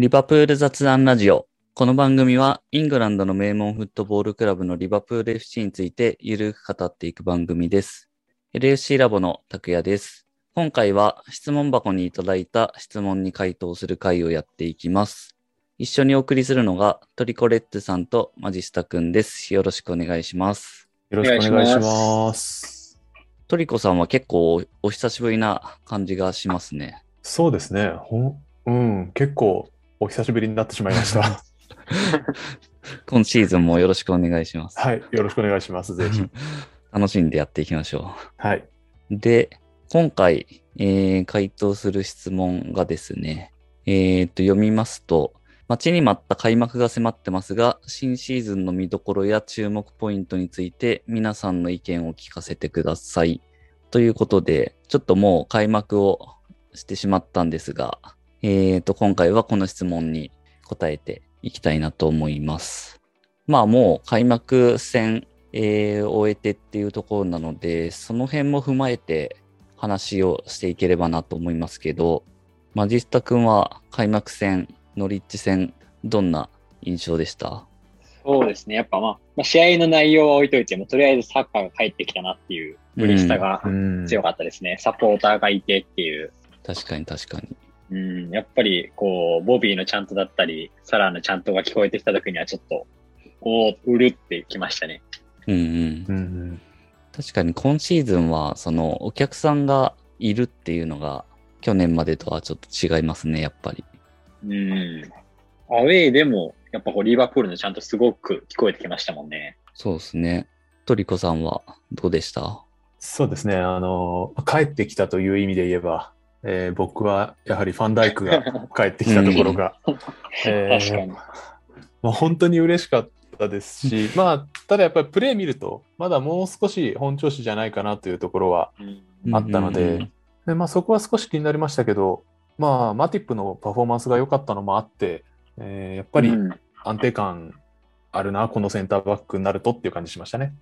リバプール雑談ラジオ。この番組はイングランドの名門フットボールクラブのリバプール FC についてゆるく語っていく番組です。LFC ラボの拓也です。今回は質問箱にいただいた質問に回答する回をやっていきます。一緒にお送りするのがトリコレッツさんとマジスタくんです。よろしくお願いします。よろしくお願いし。ますトリコさんは結構お久しぶりな感じがしますね。そうですね。ほん、うん、結構お久しぶりになってしまいました。今シーズンもよろしくお願いします。はい。よろしくお願いします。ぜひ。楽しんでやっていきましょはい。う。で、今回、えー回答する質問がですね、えーと、読みますと、待ちに待った開幕が迫ってますが、新シーズンの見どころや注目ポイントについて皆さんの意見を聞かせてください。ということで、ちょっともう開幕をしてしまったんですが、えーと、今回はこの質問に答えていきたいなと思います。まあもう開幕戦、えー終えてっていうところなので、その辺も踏まえて話をしていければなと思いますけど、マジスタ君は開幕戦、ノリッチ戦、どんな印象でした？そうですね。やっぱまあ、まあ、試合の内容は置いといても、とりあえずサッカーが帰ってきたなっていう嬉しさがうん。強かったですね。サポーターがいてっていう。確かに確かに。うん、やっぱり、こう、ボビーのチャントだったり、サラーのチャントが聞こえてきた時にはちょっと、おー、うるってきましたね。うんうん。うん。確かに今シーズンは、そのお客さんがいるっていうのが、去年までとはちょっと違いますね、やっぱり。うん。アウェーでも、やっぱこう、リーバプールのちゃんとすごく聞こえてきましたもんね。そうですね。トリコさんはどうでした？そうですね。あの、帰ってきたという意味で言えば、えー僕はやはりファンダイクが 帰ってきたところが、えー確かに。まあ、本当に嬉しかったですし、まあ、ただやっぱりプレー見ると、まだもう少し本調子じゃないかなというところはうんあったので、うんうんうんでまあ、そこは少し気になりましたけど、まあ、マティップのパフォーマンスが良かったのもあって、えーやっぱりうん安定感あるな、このセンターバックになるとっていう感じしましたね。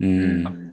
う。うんん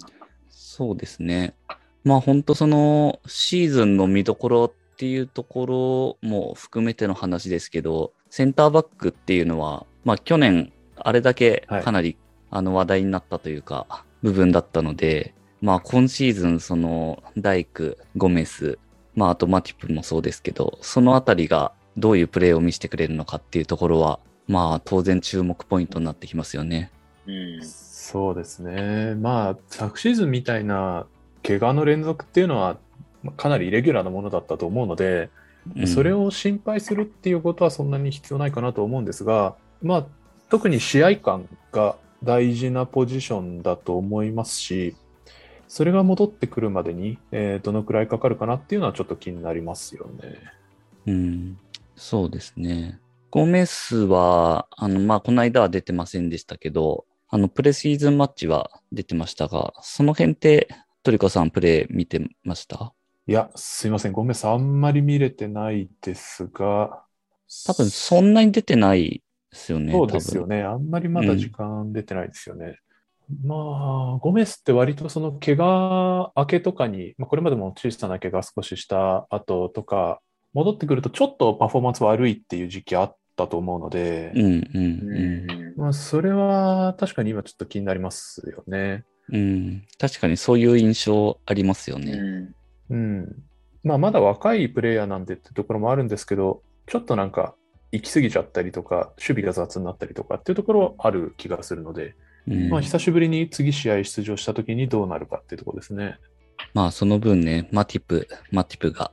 そうですね。まあ本当そのシーズンの見どころっていうところも含めての話ですけど、センターバックっていうのは、まあ去年あれだけはいかなりあの話題になったというか、部分だったので、まあ今シーズンそのダイク、ゴメス、まああとマティプもそうですけど、そのあたりがどういうプレーを見せてくれるのかっていうところは、まあ当然注目ポイントになってきますよね。うんそうですね。まあ、昨シーズンみたいな怪我の連続っていうのは、まあかなりイレギュラーなものだったと思うので、うんそれを心配するっていうことはそんなに必要ないかなと思うんですが、まあ、特に試合感が大事なポジションだと思いますし、それが戻ってくるまでに、えーどのくらいかかるかなっていうのはちょっと気になりますよね。うん、そうですね。ゴメスは、あの、まあ、この間は出てませんでしたけど、あの、プレシーズンマッチは出てましたが、その辺って、トリコさんプレイ見てました？いや、すいません。ごめんなさい。あんまり見れてないですが、多分そんなに出てないですよね。そうですよね。ね。あんまりまだ時間出てないですよね。まあ、ゴメスって割とその怪我明けとかに、まあ、これまでも小さな怪我少しした後とか、戻ってくるとちょっとパフォーマンス悪いっていう時期あったと思うので、うん、うん、ううん。んまあ、それは確かに今ちょっと気になりますよね。うん、確かにそういう印象ありますよね。うんうん。まあ、まだ若いプレイヤーなんでってところもあるんですけど、ちょっとなんか行き過ぎちゃったりとか、守備が雑になったりとかっていうところはある気がするので、うんまあ、久しぶりに次試合出場した時にどうなるかっていうところですね。まあ、その分ね、マティプ、マティプが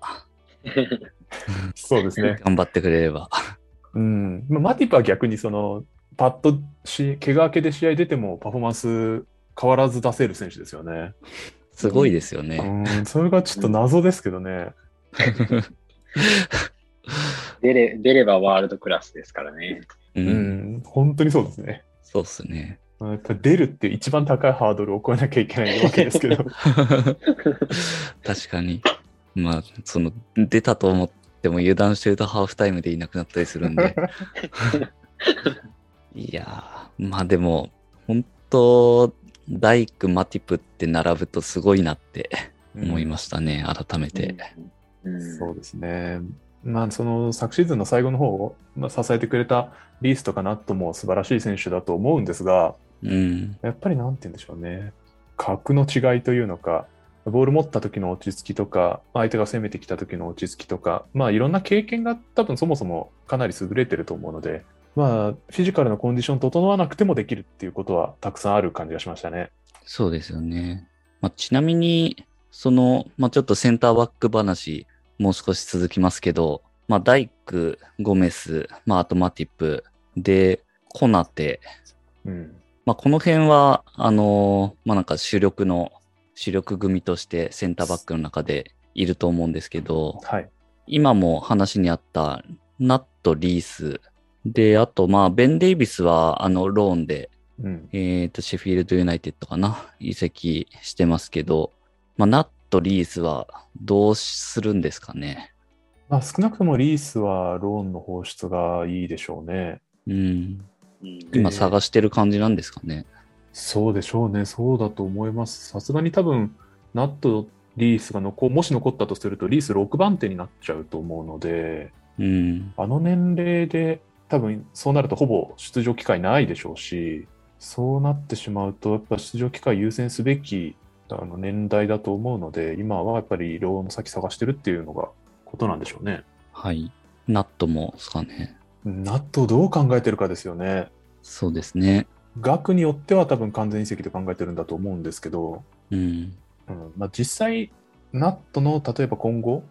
そうですね。頑張ってくれれば。うん。まあマティプは逆にその、パッとし、怪我明けで試合出てもパフォーマンス変わらず出せる選手ですよね。すごいですよね。うん。それがちょっと謎ですけどね。出れ、出ればワールドクラスですからね。う、うんん。本当にそうですね。そうっすね。まあやっぱ出るっていう一番高いハードルを超えなきゃいけないわけですけど。確かに。まあ、その、出たと思っても油断してるとハーフタイムでいなくなったりするんで。いやー、まあでも、本当ダイク、マティプって並ぶとすごいなって思いましたね、改めて。うんそうですね。まあ、その昨シーズンの最後の方を、まあ、支えてくれたリースとかナットも素晴らしい選手だと思うんですが、うん。やっぱりなんて言うんでしょうね、格の違いというのか、ボール持った時の落ち着きとか、相手が攻めてきた時の落ち着きとか、まあいろんな経験が多分そもそもかなり優れてると思うので、まあフィジカルのコンディション整わなくてもできるっていうことはたくさんある感じがしましたね。そうですよね。まあ、ちなみに、その、まあ、ちょっとセンターバック話、もう少し続きますけど、まあ、ダイク、ゴメス、まあ、あとマティップ、で、コナテ、うん。まあ、この辺は、あのまあ、なんか主力の、主力組としてセンターバックの中でいると思うんですけど、はい。今も話にあったナット、リース、で、あと、まあ、ベン・デイビスは、あの、ローンで、うん。えっ、と、シェフィールドユナイテッドかな移籍してますけど、まあ、ナット、リースはどうするんですかね。まあ少なくともリースはローンの放出がいいでしょうね。うん。うん今探してる感じなんですかね。そうでしょうね。そうだと思います。さすがに多分、ナット、リースが残、もし残ったとすると、リース6番手になっちゃうと思うので、うん。あの年齢で多分そうなるとほぼ出場機会ないでしょうし、そうなってしまうと、やっぱ出場機会優先すべきあの年代だと思うので、今はやっぱりローの先探してるっていうのがことなんでしょうね。はい。ナットもですかね。ナットをどう考えてるかですよね。そうですね。額によっては多分完全移籍で考えてるんだと思うんですけど、うん。うんまあ、実際、ナットの例えば今後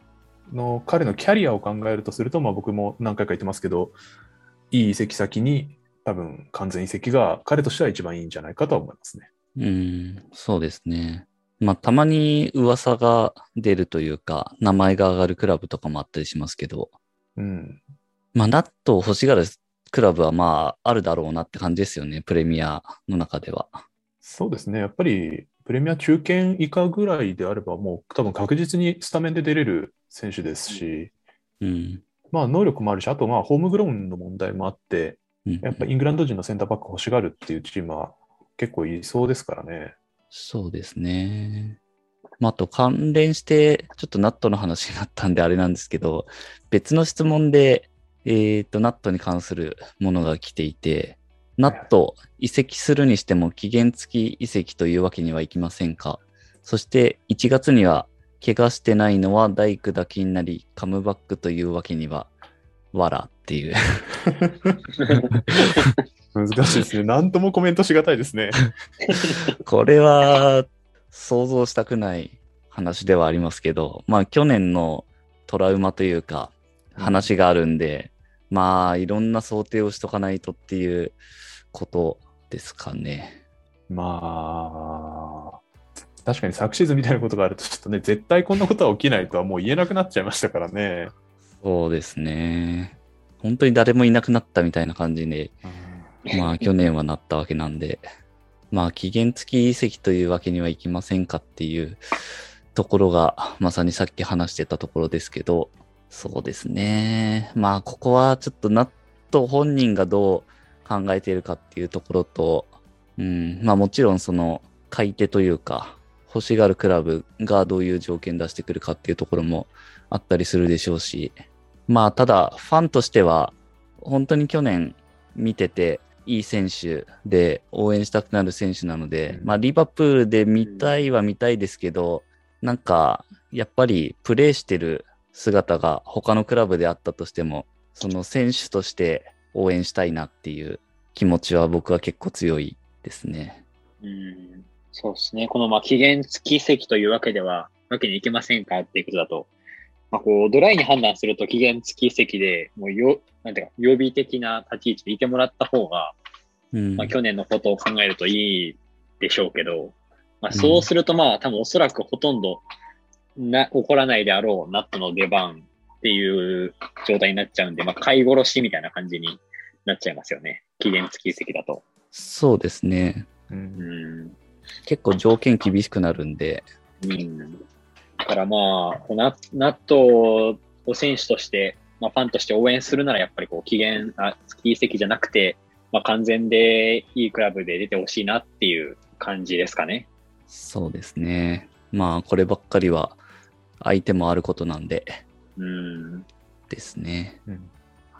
の彼のキャリアを考えるとすると、まあ、僕も何回か言ってますけど、いい移籍先に多分完全移籍が彼としては一番いいんじゃないかとは思いますね。うん。そうですね。まあ、たまに噂が出るというか、名前が上がるクラブとかもあったりしますけど、うん。まあ、ナットを欲しがるクラブはまあ、あるだろうなって感じですよね。プレミアの中では。そうですね。やっぱりプレミア中堅以下ぐらいであれば、もう多分確実にスタメンで出れる選手ですし、うん。まあ能力もあるし、あとまあホームグローンの問題もあって、うんやっぱイングランド人のセンターバック欲しがるっていうチームは結構いそうですからね。そうですね。まあ、あと関連して、ちょっとナットの話になったんであれなんですけど、別の質問で、えっ、と、ナットに関するものが来ていて、ナット移籍するにしても期限付き移籍というわけにはいきませんか？そして1月には怪我してないのは大工だけになり、カムバックというわけには、わらっていう。難しいですね。何ともコメントしがたいですね。これは想像したくない話ではありますけど、まあ去年のトラウマというか話があるんで、まあいろんな想定をしとかないとっていうことですかね。まあ、確かに昨シーズンみたいなことがあると、ちょっとね、絶対こんなことは起きないとはもう言えなくなっちゃいましたからね。そうですね。本当に誰もいなくなったみたいな感じで、まあ去年はなったわけなんで、まあ期限付き移籍というわけにはいきませんかっていうところが、まさにさっき話してたところですけど、そうですね。まあここはちょっとナット本人がどう考えているかっていうところと、うん、まあもちろんその買い手というか、欲しがるクラブがどういう条件出してくるかっていうところもあったりするでしょうし、まあただファンとしては本当に去年見てていい選手で応援したくなる選手なので、うんまあリバプールで見たいは見たいですけど、なんかやっぱりプレーしてる姿が他のクラブであったとしても、その選手として応援したいなっていう気持ちは僕は結構強いですね。うんそうですね。この、まあ、期限付き移籍というわけでは、わけにいきませんかっていうことだと、まあ、こう、ドライに判断すると期限付き移籍で、もうよ、なんていうか、予備的な立ち位置でいてもらった方が、うん。まあ、去年のことを考えるといいでしょうけど、まあ、そうすると、まあ、多分おそらくほとんどな、起こらないであろう、ナットの出番っていう状態になっちゃうんで、まあ、買い殺しみたいな感じになっちゃいますよね。期限付き移籍だと。そうですね。ううんん。結構条件厳しくなるんで、うん。だからまあ、ナナットを選手として、まあ、ファンとして応援するならやっぱりこう、期限、あ、月移籍じゃなくて、まあ、完全でいいクラブで出てほしいなっていう感じですかね。そうですね。まあこればっかりは相手もあることなんで、うん。ですね。うん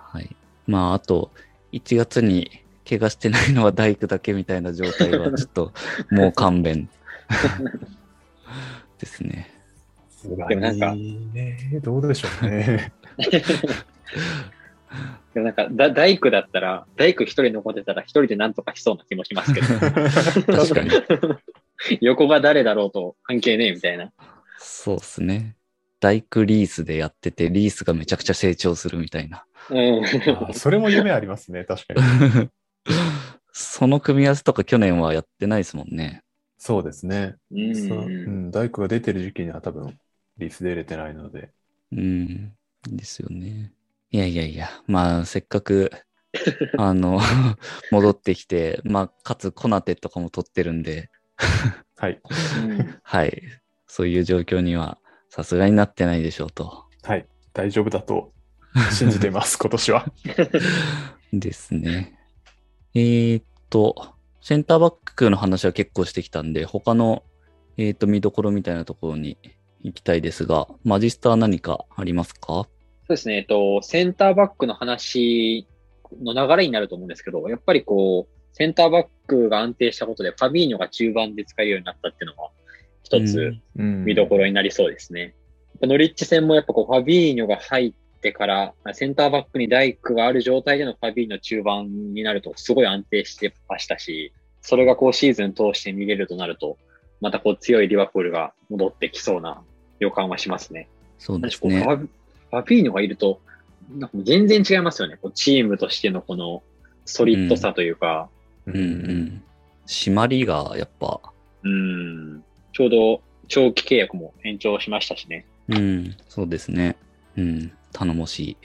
はい。まあ、あと、1月に怪我してないのは大工だけみたいな状態は、ちょっと、もう勘弁。ですね。でもなんかね、どうでしょうね。でもなんか、だ大工だったら、大工一人残ってたら一人でなんとかしそうな気もしますけど、確かに。横が誰だろうと関係ねえみたいな。そうですね。大工リースでやってて、リースがめちゃくちゃ成長するみたいな。うん。あそれも夢ありますね、確かに。その組み合わせとか去年はやってないですもんね。そうですね。うん大工が出てる時期には多分、リースで入れてないので。うん。ですよね。いやいやいや、まあ、せっかく、あの、戻ってきて、まあ、かつコナテとかも取ってるんで、はい。うんはい。そういう状況には、さすがになってないでしょうと。はい。大丈夫だと信じてます、今年は。ですね。えーっと、センターバックの話は結構してきたんで、他の、えーっと、見どころみたいなところに行きたいですが、マジスター何かありますか？そうですね、えっと、センターバックの話の流れになると思うんですけど、やっぱりこう、センターバックが安定したことで、ファビーニョが中盤で使えるようになったっていうのは、一つうん。見どころになりそうですね。ノリッチ戦もやっぱこう、ファビーニョが入ってから、センターバックにダイクがある状態でのファビーニョ中盤になると、すごい安定してましたし、それがこう、シーズン通して見れるとなると、またこう、強いリバプールが戻ってきそうな予感はしますね。そうですね。ファビーニョがいると、なんか全然違いますよね。こうチームとしてのこのソリッドさというか、ううんうん。締まりがやっぱ、うん、ちょうど長期契約も延長しましたしね。うん、そうですね。うん、頼もし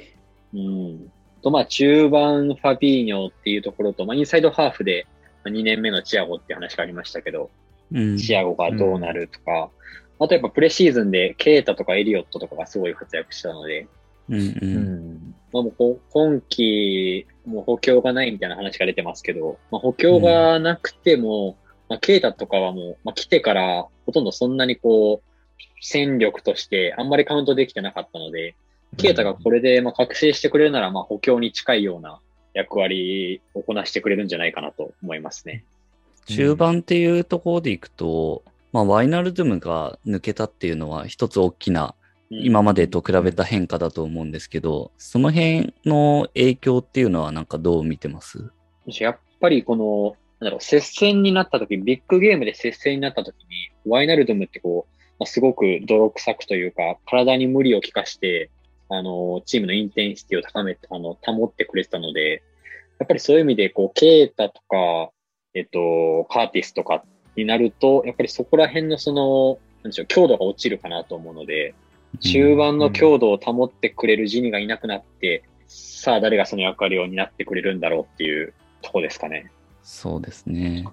い。うん。と、まあ中盤ファビーニョっていうところと、まあインサイドハーフで2年目のチアゴって話がありましたけど、うん、チアゴがどうなるとか、あとやっぱプレシーズンでケータとかエリオットとかがすごい活躍したので、うん、う。うんん。まあ、もうこ今季、もう補強がないみたいな話が出てますけど、まあ、補強がなくても、まあ、ケイタとかはもう、まあ、来てからほとんどそんなにこう、戦力としてあんまりカウントできてなかったので、ケイタがこれでまあ覚醒してくれるなら、まあ補強に近いような役割をこなしてくれるんじゃないかなと思いますね。中盤っていうところでいくと、まあ、ワイナルドゥムが抜けたっていうのは一つ大きな、今までと比べた変化だと思うんですけど、その辺の影響っていうのはなんかどう見てます？やっぱりこの、なんだろう、接戦になった時、ビッグゲームで接戦になった時に、ワイナルドムってこう、まあ、すごく泥臭くというか、体に無理をきかして、あの、チームのインテンシティを高めて、あの、保ってくれてたので、やっぱりそういう意味で、こう、ケータとか、えっと、カーティスとかになると、やっぱりそこら辺のその、なんでしょう、強度が落ちるかなと思うので、中盤の強度を保ってくれるジニがいなくなって、さあ誰がその役割を担ってくれるんだろうっていうとこですかね。そうですね。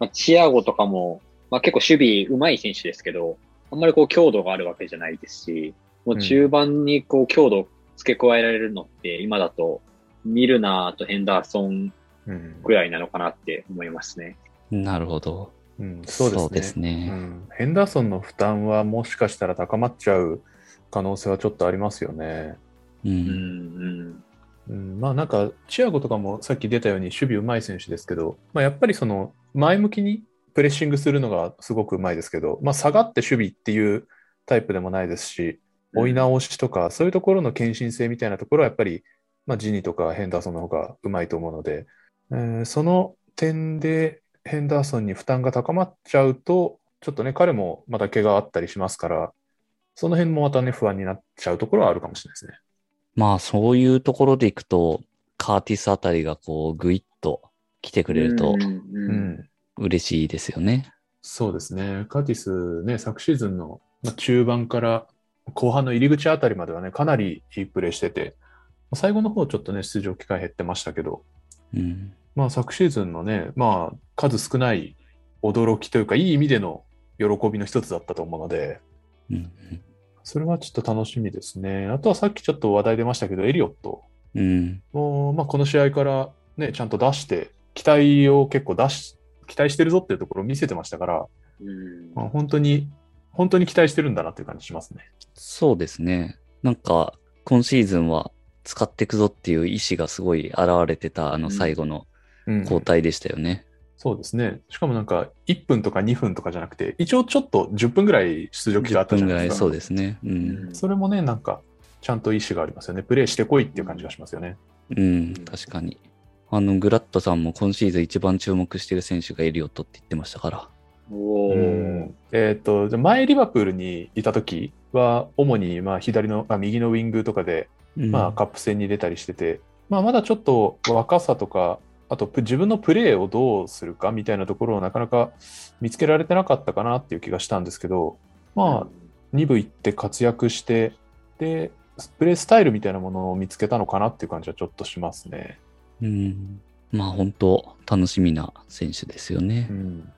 まあ、チアゴとかも、まあ、結構守備上手い選手ですけど、あんまりこう強度があるわけじゃないですし、もう中盤にこう強度を付け加えられるのって今だとミルナーとヘンダーソンうんぐらいなのかなって思いますね。なるほど。うんそうですね。ねうんヘンダーソンの負担はもしかしたら高まっちゃう可能性はちょっとありますよね。う。うんん、うん、まあなんか、チアゴとかもさっき出たように守備うまい選手ですけど、まあ、やっぱりその前向きにプレッシングするのがすごくうまいですけど、まあ、下がって守備っていうタイプでもないですし、うん。追い直しとか、そういうところの献身性みたいなところはやっぱり、まあ、ジニとかヘンダーソンの方がうまいと思うので、えーその点でヘンダーソンに負担が高まっちゃうと、ちょっとね、彼もまた怪我あったりしますから、その辺もまたね、不安になっちゃうところはあるかもしれないですね。まあそういうところでいくと、カーティスあたりがこうグイッと来てくれるとうんううんん嬉しいですよね。そうですね。カーティスね、昨シーズンのまあ中盤から後半の入り口あたりまではね、かなりいいプレーしてて、最後の方ちょっとね、出場機会減ってましたけど、うん。まあ昨シーズンのね、まあ数少ない驚きというか、いい意味での喜びの一つだったと思うので、うん。それはちょっと楽しみですね。あとはさっきちょっと話題出ましたけど、エリオットうん。も、まあ、この試合からね、ちゃんと出して、期待を結構出し、期待してるぞっていうところを見せてましたから、うんまあ、本当に、本当に期待してるんだなっていう感じしますね。そうですね。なんか、今シーズンは使っていくぞっていう意思がすごい現れてたあの最後のうん交代でしたよね。そうですね。しかもなんか、1分とか2分とかじゃなくて、一応ちょっと10分ぐらい出場機会あ10分ぐらいったじゃないですか。そうですね。うん。それもね、なんか、ちゃんと意思がありますよね。プレイしてこいっていう感じがしますよね。うん、確かに。あの、グラットさんも今シーズン一番注目してる選手がエリオットって言ってましたから。えっ、と、じゃあ前リバプールにいた時は、主にまあ左の、あ右のウィングとかで、うんまあカップ戦に出たりしてて、まあまだちょっと若さとか、あとプ自分のプレーをどうするかみたいなところをなかなか見つけられてなかったかなっていう気がしたんですけど、まあ、2部行って活躍して、で、プレースタイルみたいなものを見つけたのかなっていう感じはちょっとしますね。うん。まあ本当楽しみな選手ですよね。うん。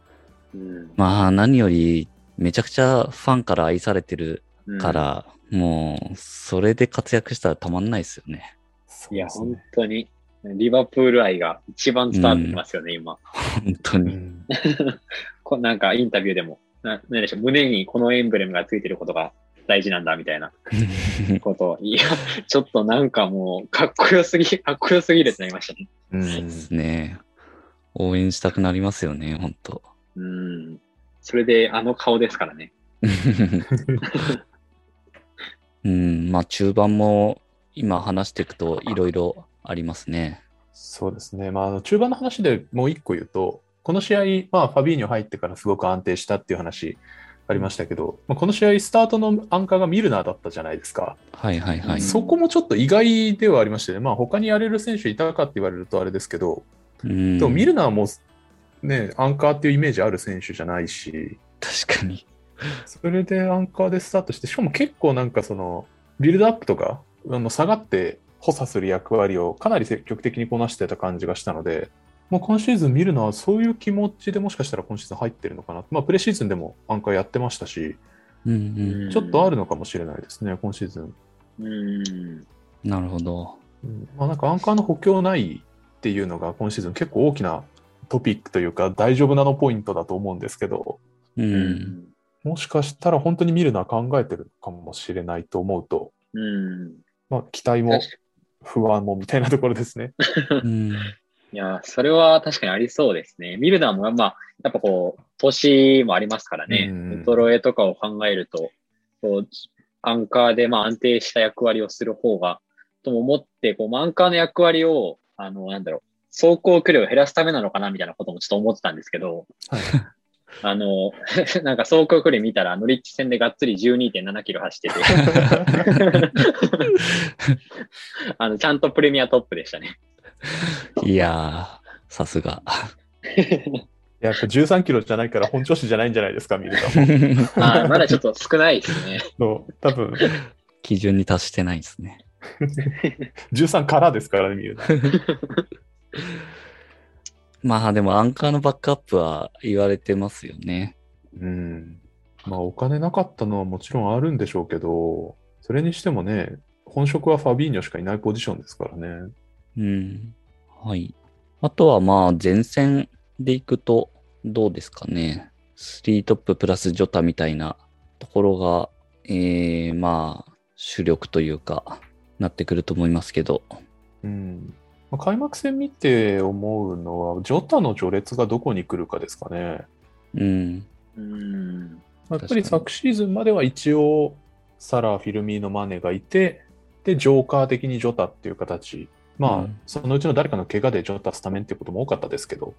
うんまあ何よりめちゃくちゃファンから愛されてるうんから、もうそれで活躍したらたまんないですよね。いや、本当に、リバプール愛が一番伝わってきますよね、今。本当に。うん こなんかインタビューでも、ななんでしょう、胸にこのエンブレムがついてることが大事なんだ、みたいな ことを。いや、ちょっとなんかもう、かっこよすぎ、かっこよすぎるってなりましたね。うんですね。応援したくなりますよね、本当うん。それで、あの顔ですからね。うん、まあ中盤も今話していくといろいろありますね。そうですね。まああの、中盤の話でもう一個言うと、この試合、まあ、ファビーニョ入ってからすごく安定したっていう話ありましたけど、まあ、この試合、スタートのアンカーがミルナーだったじゃないですか。はいはいはい。そこもちょっと意外ではありましたね。まあ、他にやれる選手いたかって言われるとあれですけど、うん、でもミルナーもね、アンカーっていうイメージある選手じゃないし、確かに。それでアンカーでスタートして、しかも結構なんかその、ビルドアップとか、あの下がって補佐する役割をかなり積極的にこなしてた感じがしたので、もう今シーズン見るのはそういう気持ちでもしかしたら今シーズン入ってるのかな。まあ、プレシーズンでもアンカーやってましたし、うんうん。ちょっとあるのかもしれないですね、今シーズン。うん。なるほど。うんまあ、なんかアンカーの補強ないっていうのが今シーズン結構大きなトピックというか大丈夫なのポイントだと思うんですけど、う。。うんもしかしたら本当に見るのは考えてるかもしれないと思うと、うん。まあ、期待も不安もみたいなところですね。うん。いや、それは確かにありそうですね。ミルナーも、まあ、やっぱこう、年もありますからね。うんウトロエとかを考えると、こう、アンカーでまあ安定した役割をする方が、とも思って、こう、まあアンカーの役割を、あの、なんだろう、走行距離を減らすためなのかなみたいなこともちょっと思ってたんですけど、はいあの、なんか走行距離見たら、ノリッチ戦でがっつり12.7キロ走ってて、あの、ちゃんとプレミアトップでしたね。いやー、さすが。やっぱ13キロじゃないから本調子じゃないんじゃないですか、見ると。あーまだちょっと少ないですね。そう多分基準に達してないですね。13からですからね、見ると。まあでもアンカーのバックアップは言われてますよね。うん。まあ、お金なかったのはもちろんあるんでしょうけど、それにしてもね、本職はファビーニョしかいないポジションですからね。うん。はい。あとはまあ前線でいくとどうですかね。3トッププラスジョタみたいなところが、えー、まあ主力というかなってくると思いますけど。うん。まあ開幕戦見て思うのは、ジョタの序列がどこに来るかですかね。うん。うん。やっぱり昨シーズンまでは一応、サラ、フィルミーノ、マネがいて、で、ジョーカー的にジョタっていう形。まあ、うんそのうちの誰かの怪我でジョタスタメンっていうことも多かったですけど、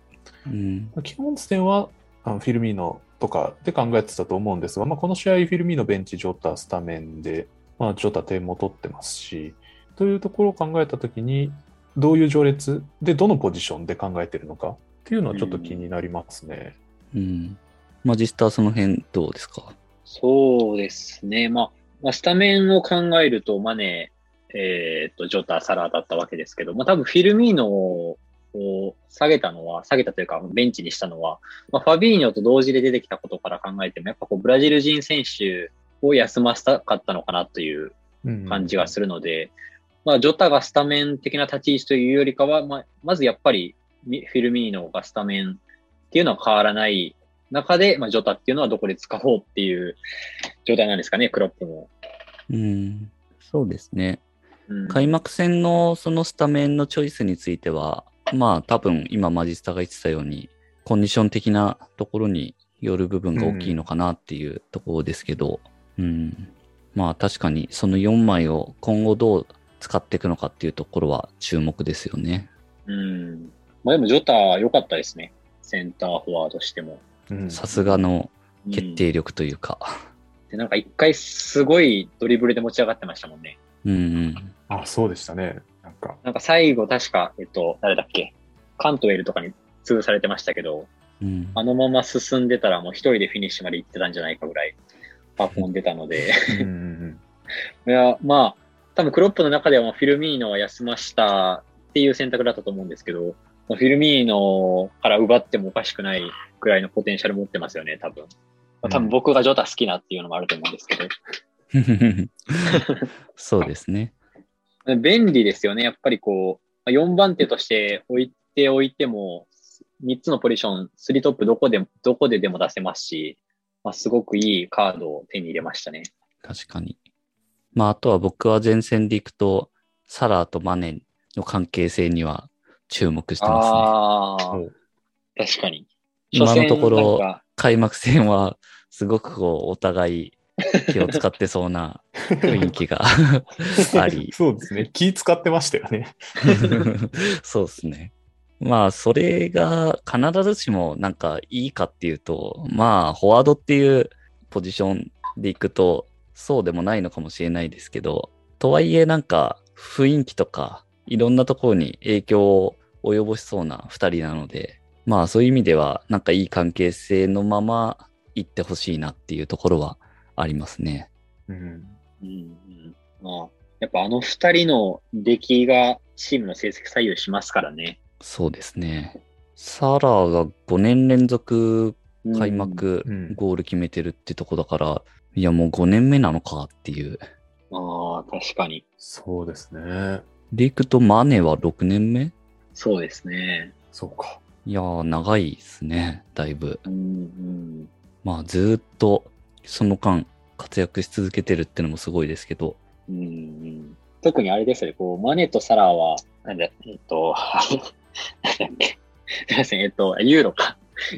うん。基本戦はあのフィルミーノとかで考えてたと思うんですが、まあ、この試合、フィルミーノベンチ、ジョタスタメンで、まあ、ジョタ点も取ってますし、というところを考えたときに、どういう序列？でどのポジションで考えてるのか？っていうのはちょっと気になりますね。うん。マジスターその辺どうですか？そうですね。まあ、まあ、スタメンを考えると、マネ、えーっと、ジョタ、サラだったわけですけど、まあ多分フィルミーノを下げたのは、下げたというか、ベンチにしたのは、まあ、ファビーニョと同時で出てきたことから考えても、やっぱこう、ブラジル人選手を休ませたかったのかなという感じがするので、まあ、ジョタがスタメン的な立ち位置というよりかは、まあ、まずやっぱりミフィルミーノがスタメンっていうのは変わらない中で、まあ、ジョタっていうのはどこで使おうっていう状態なんですかね、クロップも。うん。そうですね。うん開幕戦のそのスタメンのチョイスについては、まあ多分今マジスタが言ってたように、コンディション的なところによる部分が大きいのかなっていうところですけど、うん。まあ確かにその4枚を今後どう使っていくのかっていうところは注目ですよね。うん。まあでもジョタ良かったですね。センターフォワードしても。うんさすがのうん決定力というか。で、なんか一回すごいドリブルで持ち上がってましたもんね。うんうん。あ、そうでしたね。なんか、なんか最後確か、えっと、誰だっけ？カントウェルとかに潰されてましたけど、うんあのまま進んでたらもう一人でフィニッシュまで行ってたんじゃないかぐらい運んでたので、うんうん いや、まあ、多分クロップの中ではフィルミーノは休ましたっていう選択だったと思うんですけど、フィルミーノから奪ってもおかしくないぐらいのポテンシャル持ってますよね、多分。まあ多分僕がジョタ好きなっていうのもあると思うんですけど。そうですね。便利ですよね。やっぱりこう、4番手として置いておいても、3つのポジション、3トップどこでも、どこででも出せますし、まあ、すごくいいカードを手に入れましたね。確かに。まああとは僕は前線で行くと、サラーとマネの関係性には注目してますね。確かに。今のところ開幕戦はすごくこうお互い気を使ってそうな 雰囲気が あり。そうですね。気使ってましたよね。そうですね。まあ、それが必ずしもなんかいいかっていうと、まあ、フォワードっていうポジションでいくと、そうでもないのかもしれないですけど、とはいえなんか雰囲気とかいろんなところに影響を及ぼしそうな二人なので、まあそういう意味ではなんかいい関係性のまま行ってほしいなっていうところはありますね。うん。うんうんまあ、やっぱあの二人の出来がチームの成績左右しますからね。そうですね。サラーが5年連続開幕うんゴール決めてるってとこだから、いやもう5年目なのかっていう。うん。ああ、確かに。そうですね。でいくとマネは6年目？そうですね。そうか。いやー長いですね、だいぶ。うんうん。まあずーっとその間活躍し続けてるってのもすごいですけど。うんうん、特にあれですよね、こう、マネとサラーは、なんだ、えっと、なんだっけ？すいません、えっと、ユーロか。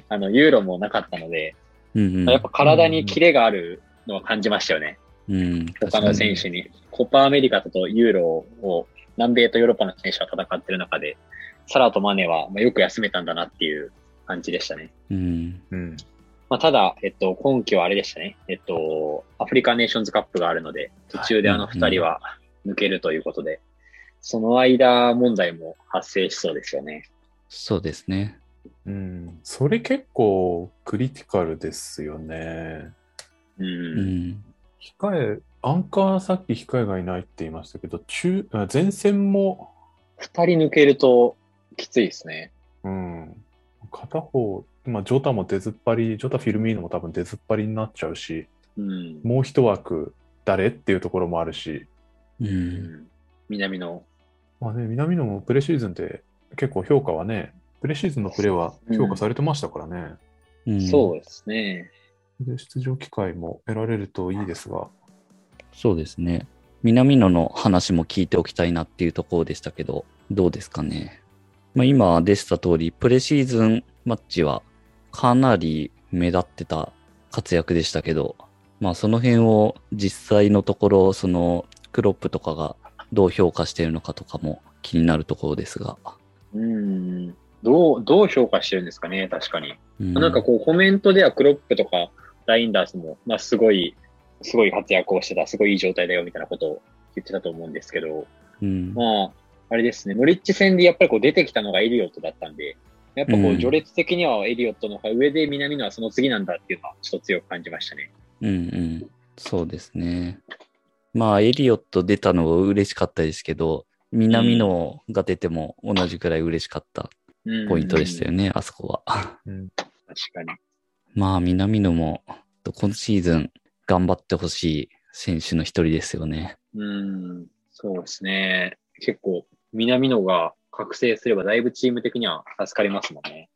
あの、ユーロもなかったので、うんうん。やっぱ体にキレがあるのは感じましたよね。うん、他の選手に。コパアメリカとユーロを、南米とヨーロッパの選手が戦ってる中で、サラとマネは、まあ、よく休めたんだなっていう感じでしたね。うん。うん。まあ、ただ、えっと、今季はあれでしたね。えっと、アフリカネーションズカップがあるので、途中であの二人は抜けるということで、その間問題も発生しそうですよね。そうですね。うん。それ結構クリティカルですよね。う。うんん。控え、アンカーさっき控えがいないって言いましたけど、中、あ前線も、二人抜けるときついですね。うん。片方、まあ、ジョタも出ずっぱり、ジョタ・フィルミーノも多分出ずっぱりになっちゃうし、うん。もう一枠誰っていうところもあるし、う。うんん。南の。まあね、南野もプレシーズンで結構評価はね、プレシーズンのプレーは評価されてましたからね。うんそうですね。で出場機会も得られるといいですが、そうですね。南野の話も聞いておきたいなっていうところでしたけど、どうですかね。まあ、今でした通り、プレシーズンマッチはかなり目立ってた活躍でしたけど、まあその辺を実際のところ、そのクロップとかがどう評価しているのかとかも気になるところですが。うん。どう、どう評価してるんですかね、確かに。うんなんかこう、コメントではクロップとかラインダースも、まあすごい、すごい活躍をしてた、すごいいい状態だよみたいなことを言ってたと思うんですけど、うん、まあ、あれですね、ノリッチ戦でやっぱりこう出てきたのがエリオットだったんで、やっぱこうんう序列的にはエリオットの方が上で南野はその次なんだっていうのはちょっと強く感じましたね。うんうん。そうですね。まあ、エリオット出たのは嬉しかったですけど、南野が出ても同じくらい嬉しかったうんポイントでしたよね、あそこは。うん、確かに。まあ、南野も今シーズン頑張ってほしい選手の一人ですよね。うん、そうですね。結構、南野が覚醒すればだいぶチーム的には助かりますもんね。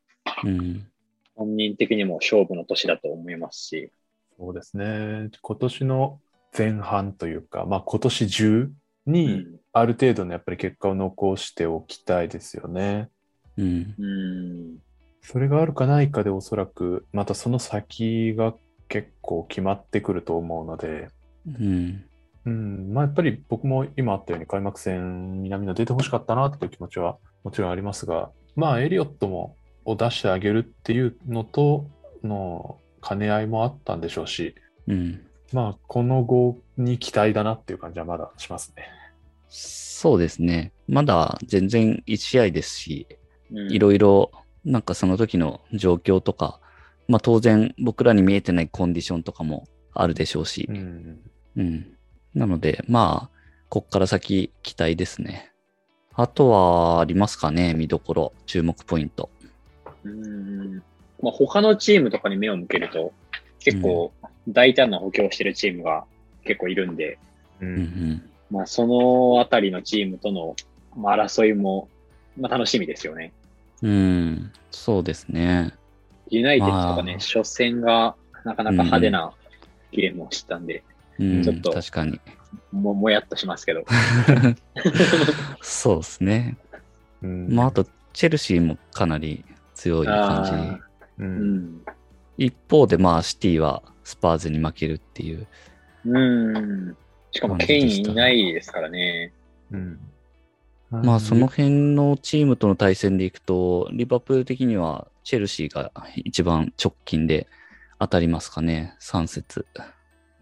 うん。本人的にも勝負の年だと思いますし。そうですね。今年の前半というか、まあ今年中に、うんある程度のやっぱり結果を残しておきたいですよね。うん。うん。それがあるかないかでおそらく、またその先が結構決まってくると思うので、うん。うん、まあやっぱり僕も今あったように開幕戦、南野出てほしかったなっていう気持ちはもちろんありますが、まあエリオットもを出してあげるっていうのとの兼ね合いもあったんでしょうし、うん。まあこの後に期待だなっていう感じはまだしますね。そうですね。まだ全然1試合ですし、うんいろいろ、なんかその時の状況とか、まあ当然僕らに見えてないコンディションとかもあるでしょうしう、ん、うん。なので、まあ、こっから先期待ですね。あとはありますかね、見どころ、注目ポイント。うん。まあ、他のチームとかに目を向けると、結構大胆な補強をしてるチームが結構いるんで、ううんんまあ、そのあたりのチームとの、まあ、争いも、まあ、楽しみですよね。うん。うん、そうですね。ユナイテッドとかねまあ、初戦がなかなか派手なゲームをしたんで、うん、ちょっと確かに。も、もやっとしますけど。そうですね。うんまあ、あと、チェルシーもかなり強い感じあ。ううんん。一方で、まあ、シティはスパーズに負けるっていう。うん。しかも、ケインいないですからね。うんまあ、その辺のチームとの対戦でいくと、リバプール的にはチェルシーが一番直近で当たりますかね、3節。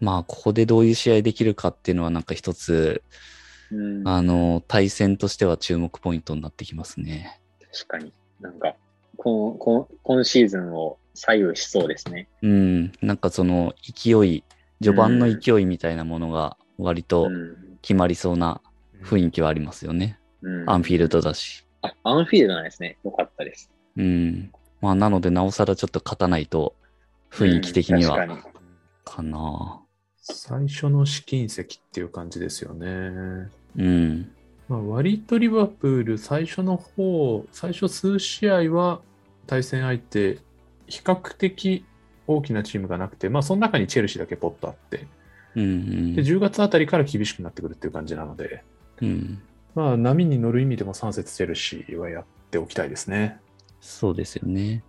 まあ、ここでどういう試合できるかっていうのは、なんか一つ、うん。あの、対戦としては注目ポイントになってきますね。確かに。なんか、ここ今シーズンを左右しそうですね。うん、なんかその勢い、序盤の勢いみたいなものが割とうん。決まりそうな雰囲気はありますよね。うん、アンフィールドだし。あ、アンフィールドなんですね。よかったです。うん。まあ、なので、なおさらちょっと勝たないと、雰囲気的には、うん確かかな。最初の試金石っていう感じですよね。うん。まあ、割とリバプール最初の方、最初数試合は対戦相手、比較的大きなチームがなくて、まあその中にチェルシーだけポッとあって、うん、うんで、10月あたりから厳しくなってくるっていう感じなので、うん。まあ波に乗る意味でも3節チェルシーはやっておきたいですね。そうですよね。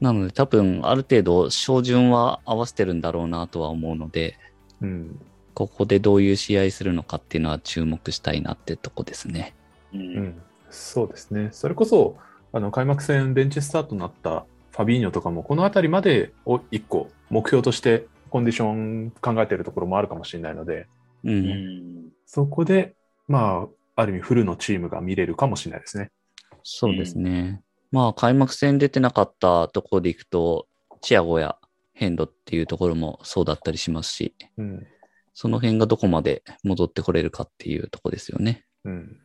なので、多分、ある程度、照準は合わせてるんだろうなとは思うので、うん。ここでどういう試合するのかっていうのは注目したいなってとこですね。う。うんん。そうですね。それこそ、あの、開幕戦ベンチスタートになったファビーニョとかも、このあたりまでを1個目標としてコンディション考えてるところもあるかもしれないので、う。うんん。そこで、まあ、ある意味フルのチームが見れるかもしれないですね。そうですね。まあ、開幕戦出てなかったところでいくと、チアゴやヘンドっていうところもそうだったりしますし、うん。その辺がどこまで戻ってこれるかっていうとこですよね。うん。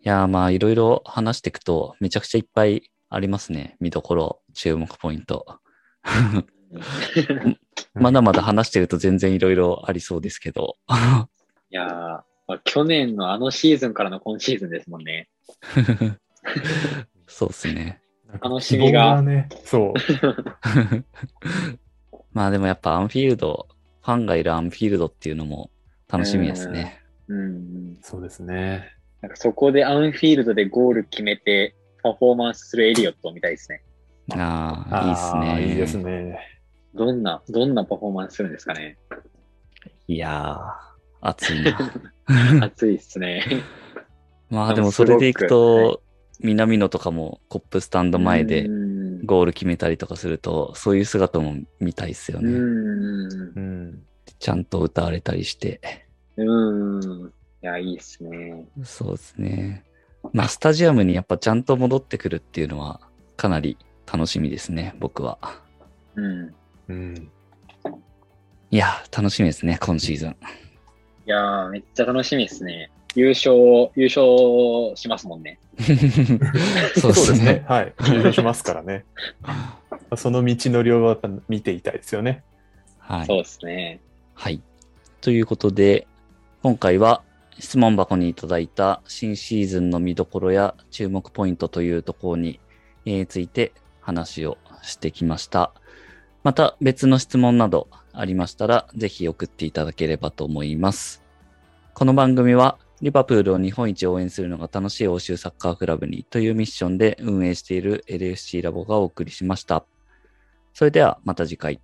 いやーまあいろいろ話していくとめちゃくちゃいっぱいありますね。見どころ、注目ポイント。まだまだ話してると全然いろいろありそうですけど。いやー、まあ、去年のあのシーズンからの今シーズンですもんね。そうですね。楽しみがね、そう。まあでもやっぱアンフィールド、ファンがいるアンフィールドっていうのも楽しみですね。うん。そうですね。なんかそこでアンフィールドでゴール決めてパフォーマンスするエリオットみたいですね。ああ、いいっすね。いいです。ね。どんな、どんなパフォーマンスするんですかね。いやー、熱いな。熱いっすね。まあでもそれでいくと、南野とかもコップスタンド前でうんゴール決めたりとかすると、そういう姿も見たいっすよね。うん。うん。ちゃんと歌われたりして。うん。いや、いいっすね。そうですね。まあ、スタジアムにやっぱちゃんと戻ってくるっていうのは、かなり楽しみですね、僕は。うん。うん。いや、楽しみですね、今シーズン。いやー、めっちゃ楽しみですね。優勝、優勝しますもんね。そうですね。。はい。優勝しますからね。その道のりを見ていたいですよね。はい。そうですね。はい。ということで、今回は質問箱にいただいた新シーズンの見どころや注目ポイントというところに、えーついて話をしてきました。また別の質問などありましたら、ぜひ送っていただければと思います。この番組はリバプールを日本一応援するのが楽しい欧州サッカークラブにというミッションで運営している LFC ラボがお送りしました。それではまた次回。